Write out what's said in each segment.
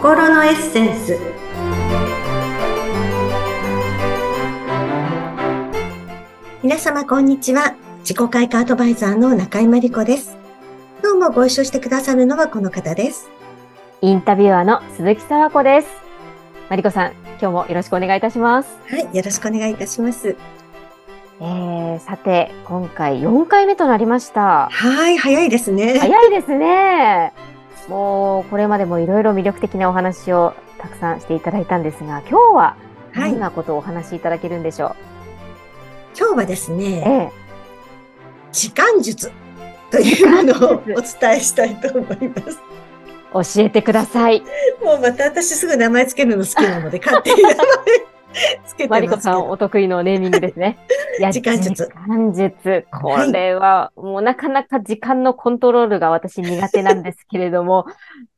心のエッセンス皆様こんにちは自己開花アドバイザーの中井真理子です今日もご一緒してくださるのはこの方ですインタビュアーの鈴木沢子です。マリコさん、今日もよろしくお願いいたします。はいよろしくお願いいたしますえー、さて、今回4回目となりました。はい早いですね早いですね。もう、これまでもいろいろ魅力的なお話をたくさんしていただいたんですが、今日ははいどんなことをお話しいただけるんでしょ今日はですう。ねええ時間術というものをお伝えしたいと思います教えてください。もうまた私すぐ名前つけるの好きなので勝手に名前 つけて。マリコさんお得意のネーミングですね。い や時間術時間術。これは、もうなかなか時間のコントロールが私苦手なんですけれども、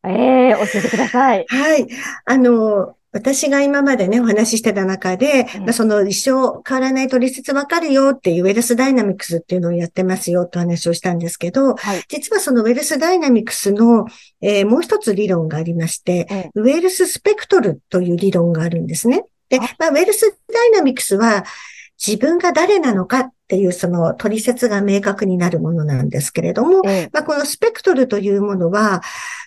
ええ教えてください。はい。あの、私が今までね、お話ししてた中で、うんまあその一生変わらない取説わかるよっていうウェルスダイナミクスっていうのをやってますよと話をしたんですけど、はい。実はそのウェルスダイナミクスの、えーもう一つ理論がありまして、ええウェルススペクトルという理論があるんですね。で、あまあ、ウェルスダイナミクスは自分が誰なのかっていうその取説が明確になるものなんですけれども、ええまあ、このスペクトルというものは、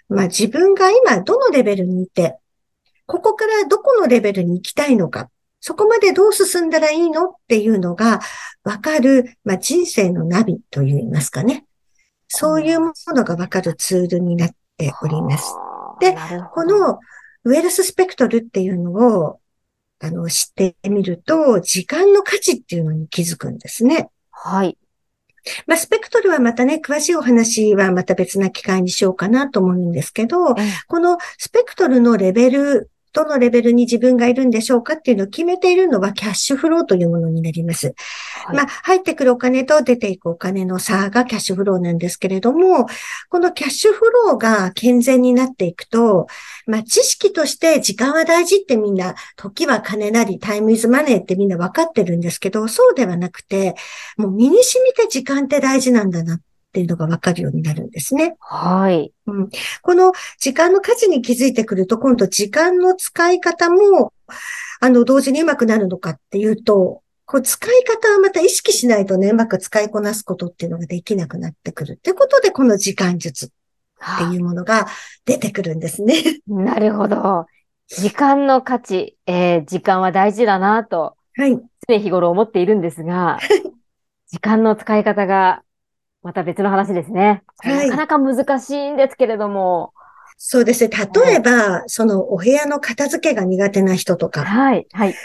まあ、自分が今どのレベルにいて、ここからどこのレベルに行きたいのか、そこまでどう進んだらいいのっていうのがわかる、まあ、人生のナビといいますかね。そういうものがわかるツールになっております。はあでこのウェルススペクトルっていうのを、あの、知ってみると、時間の価値っていうのに気づくんですね。はい。まあ、スペクトルはまたね、詳しいお話はまた別な機会にしようかなと思うんですけど、ええこのスペクトルのレベル、どのレベルに自分がいるんでしょうかっていうのを決めているのはキャッシュフローというものになります。はいまあ、入ってくるお金と出ていくお金の差がキャッシュフローなんですけれども、このキャッシュフローが健全になっていくと、まあ、知識として時間は大事ってみんな、時は金なり、タイムイズマネーってみんな分かってるんですけど、そうではなくて、もう身に染みて時間って大事なんだなっていうのが分かるようになるんですね。はい。この時間の価値に気づいてくると、今度時間の使い方も、あの、同時にうまくなるのかっていうと、こう使い方はまた意識しないとね、うまく使いこなすことっていうのができなくなってくるってことで、この時間術っていうものが出てくるんですね。なるほど。時間の価値、えー時間は大事だなとはい。常日頃思っているんですが、時間の使い方がまた別の話ですね。はいなかなか難しいんですけれども、そうですね。例えば、そのお部屋の片付けが苦手な人とか、はい、はい、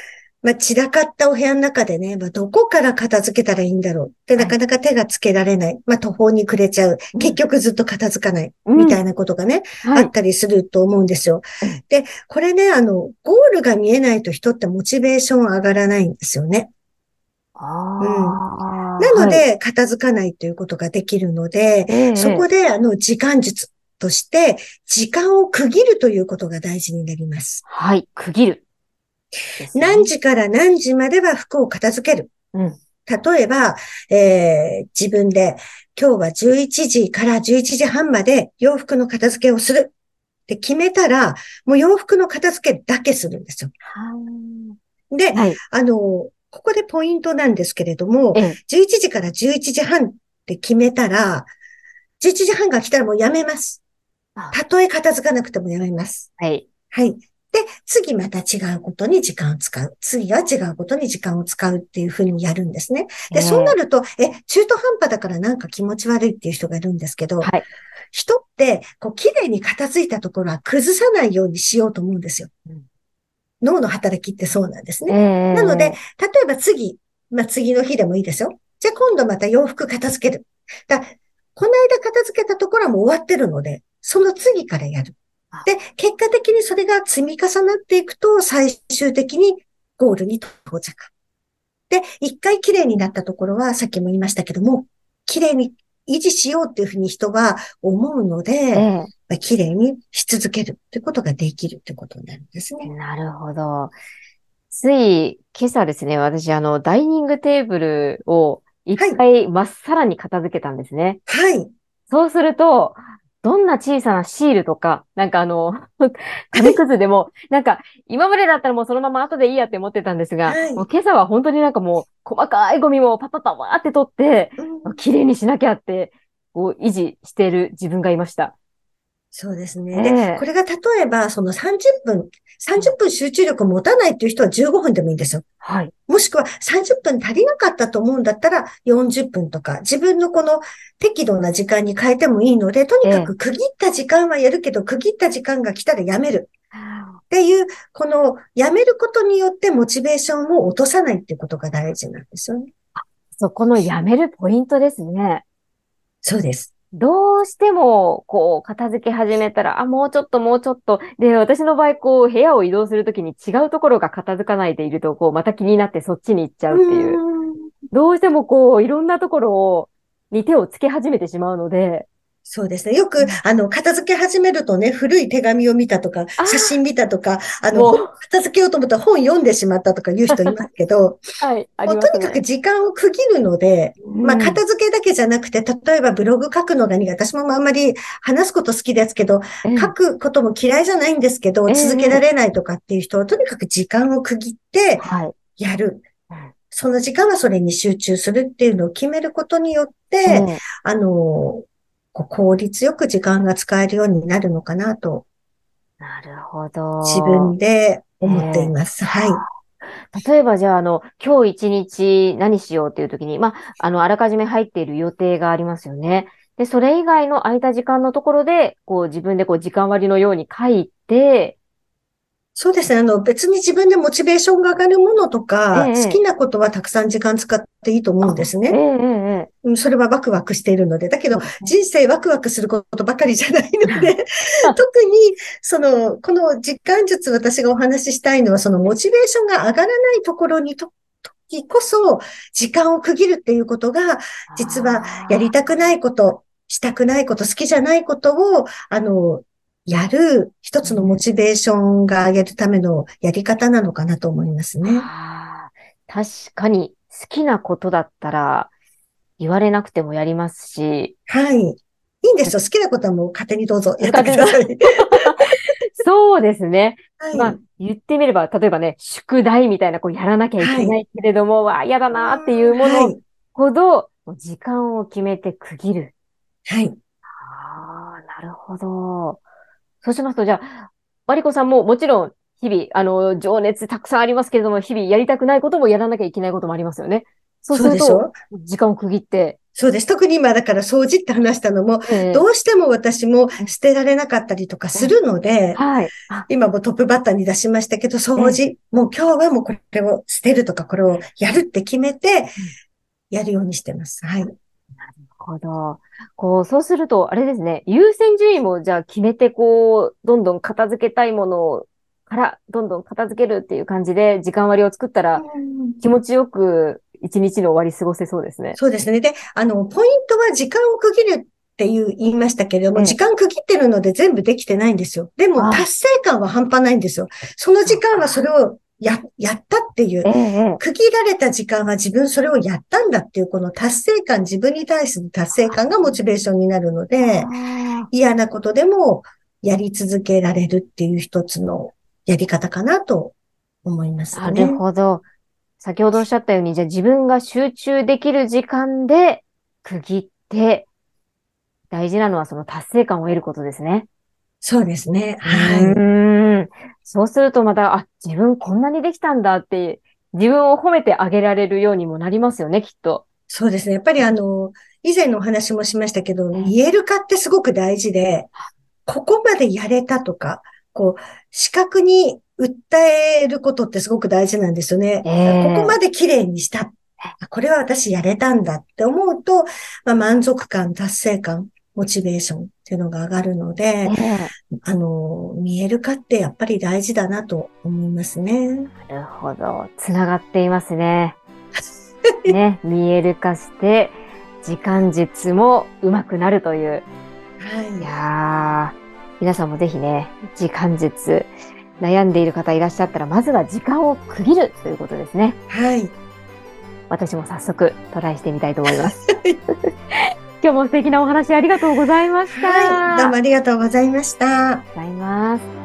まあ、散らかったお部屋の中でね、まあ、どこから片付けたらいいんだろうって、はいなかなか手がつけられない。まあ、途方に暮れちゃう。うん結局ずっと片付かない。うんみたいなことがね、はいあっ、たりすると思うんですようん。で、これね、あの、ゴールが見えないと人ってモチベーション上がらないんですよね。あーなのはいで、片付かないということができるので、ええそこで、あの、時間術として、時間を区切るということが大事になります。はい、区切る。何時から何時までは服を片付ける。うん。例えば、えー自分で今日は11時から11時半まで洋服の片付けをするって決めたら、もう洋服の片付けだけするんですよ。で、はい。あの、ここでポイントなんですけれども、ええ11時から11時半って決めたら、11時半が来たらもうやめますあ。たとえ片付かなくてもやめます。はい。はい。で、次また違うことに時間を使う。次は違うことに時間を使うっていうふうにやるんですね。で、そうなると、え、中途半端だからなんか気持ち悪いっていう人がいるんですけど、はい。人って、こう、綺麗に片付いたところは崩さないようにしようと思うんですよ。うん脳の働きってそうなんですえね。えなので、例えば次、まあ、次の日でもいいですよ。じゃあ今度また洋服片付ける。だこの間片付けたところはもう終わってるので、その次からやるあ。で、結果的にそれが積み重なっていくと、最終的にゴールに到着。で、一回綺麗になったところは、さっきも言いましたけども、綺麗に維持しようっていうふうに人は思うので、え綺麗にし続けるってことができるってことになるんですね。なるほど。つい、今朝ですね、私、あの、ダイニングテーブルを一回まっさらに片付けたんですね。はい。そうすると、どんな小さなシールとか、なんかあの、紙くずでも、なんか今までだったらもうそのまま後でいいやって思ってたんですが、はいもう今朝は本当になんかもう細かいゴミもパパパパって取って、うん綺麗にしなきゃって、こう維持している自分がいました。そうですえね。えで、これが例えば、その30分、30分集中力持たないっていう人は15分でもいいんですよ。はい。もしくは30分足りなかったと思うんだったら40分とか、自分のこの適度な時間に変えてもいいので、とにかく区切った時間はやるけど、区切った時間が来たらやめるっていう、このやめることによってモチベーションを落とさないっていうことが大事なんですよね。そこのやめるポイントですね。そうです。どうしても、こう、片付け始めたら、あ、もうちょっと、もうちょっと。で、私の場合、こう、部屋を移動するときに違うところが片付かないでいると、こう、また気になってそっちに行っちゃうっていう。うんどうしても、こう、いろんなところを、に手をつけ始めてしまうので、そうですね。よく、あの、片付け始めるとね、古い手紙を見たとか写真見たとか、あの、片付けようと思ったら本読んでしまったとか言う人 いますけど、はい、ありもう。とにかく時間を区切るので、まあ、うん片付けだけじゃなくて、例えばブログ書くのが苦手。私もあんまり話すこと好きですけど、ええ書くことも嫌いじゃないんですけど、ええ続けられないとかっていう人は、とにかく時間を区切ってはい。やるうん。その時間はそれに集中するっていうのを決めることによって、うんあの、効率よく時間が使えるようになるのかなと、なるほど。自分で思っています。はい。例えばじゃあ、あの、今日一日何しようっていう時に、まあ、あの、あらかじめ入っている予定がありますよね。で、それ以外の空いた時間のところで、こう、自分でこう、時間割のように書いて、そうですね。あの、別に自分でモチベーションが上がるものとか、ええ好きなことはたくさん時間使っていいと思うんですね。えそれはワクワクしているので。だけど人生ワクワクすることばかりじゃないので、特に、その、この実感術私がお話ししたいのは、そのモチベーションが上がらないところにと、時こそ、時間を区切るっていうことが、実はやりたくないこと、したくないこと、好きじゃないことを、あの、やる一つのモチベーションが上げるためのやり方なのかなと思いますね。確かに、好きなことだったら、言われなくてもやりますし、はい。いいんですよ。好きなことはもう勝手にどうぞやってください。そうですね。はい。まあ、言ってみれば、例えばね、宿題みたいな、こう、やらなきゃいけないけれども、わあ、嫌だなっていうものはい。ほど、時間を決めて区切る。はい。ああ、なるほど。そうしますと、じゃあ、マリコさんももちろん、日々、あの、情熱たくさんありますけれども、日々やりたくないこともやらなきゃいけないこともありますよね。そうするとそうでしょ、時間を区切って、そうです。特に今だから掃除って話したのも、ええどうしても私も捨てられなかったりとかするので、はい。あ今もトップバッターに出しましたけど、掃除、もう今日はもうこれを捨てるとか、これをやるって決めて、やるようにしてます。はい。なるほど。こう、そうすると、あれですね、優先順位もじゃあ決めて、こう、どんどん片付けたいものから、どんどん片付けるっていう感じで、時間割を作ったら、気持ちよく一日の終わり過ごせそうですね。そうですね。で、あの、ポイントは時間を区切るっていう言いましたけれども、ええ時間区切ってるので全部できてないんですよ。でもあ達成感は半端ないんですよ。その時間はそれをや、やったっていう。区切られた時間は自分それをやったんだっていうこの達成感、自分に対する達成感がモチベーションになるので、あ嫌なことでもやり続けられるっていう一つのやり方かなと思いますね。ーなるほど。先ほどおっしゃったように、じゃあ自分が集中できる時間で区切って、大事なのはその達成感を得ることですね。そうですね。うはい。そうするとまた、あ、自分こんなにできたんだって、自分を褒めてあげられるようにもなりますよね、きっと。そうですね。やっぱりあの、以前のお話もしましたけど、うん言えるかってすごく大事で、ここまでやれたとか、こう、視覚に訴えることってすごく大事なんですよね。ええここまで綺麗にした。あこれは私やれたんだって思うと、まあ、満足感、達成感、モチベーションっていうのが上がるので、ええあの、見える化ってやっぱり大事だなと思いますね。なるほど。つながっていますね。ね、見える化して、時間術も上手くなるという。いはやー、皆さんもぜひね、時間術、悩んでいる方いらっしゃったら、まずは時間を区切るということですね。い。はい。私も早速トライしてみたいと思います。今日も素敵なお話ありがとうございました。はい。どうもありがとうございました。ございます。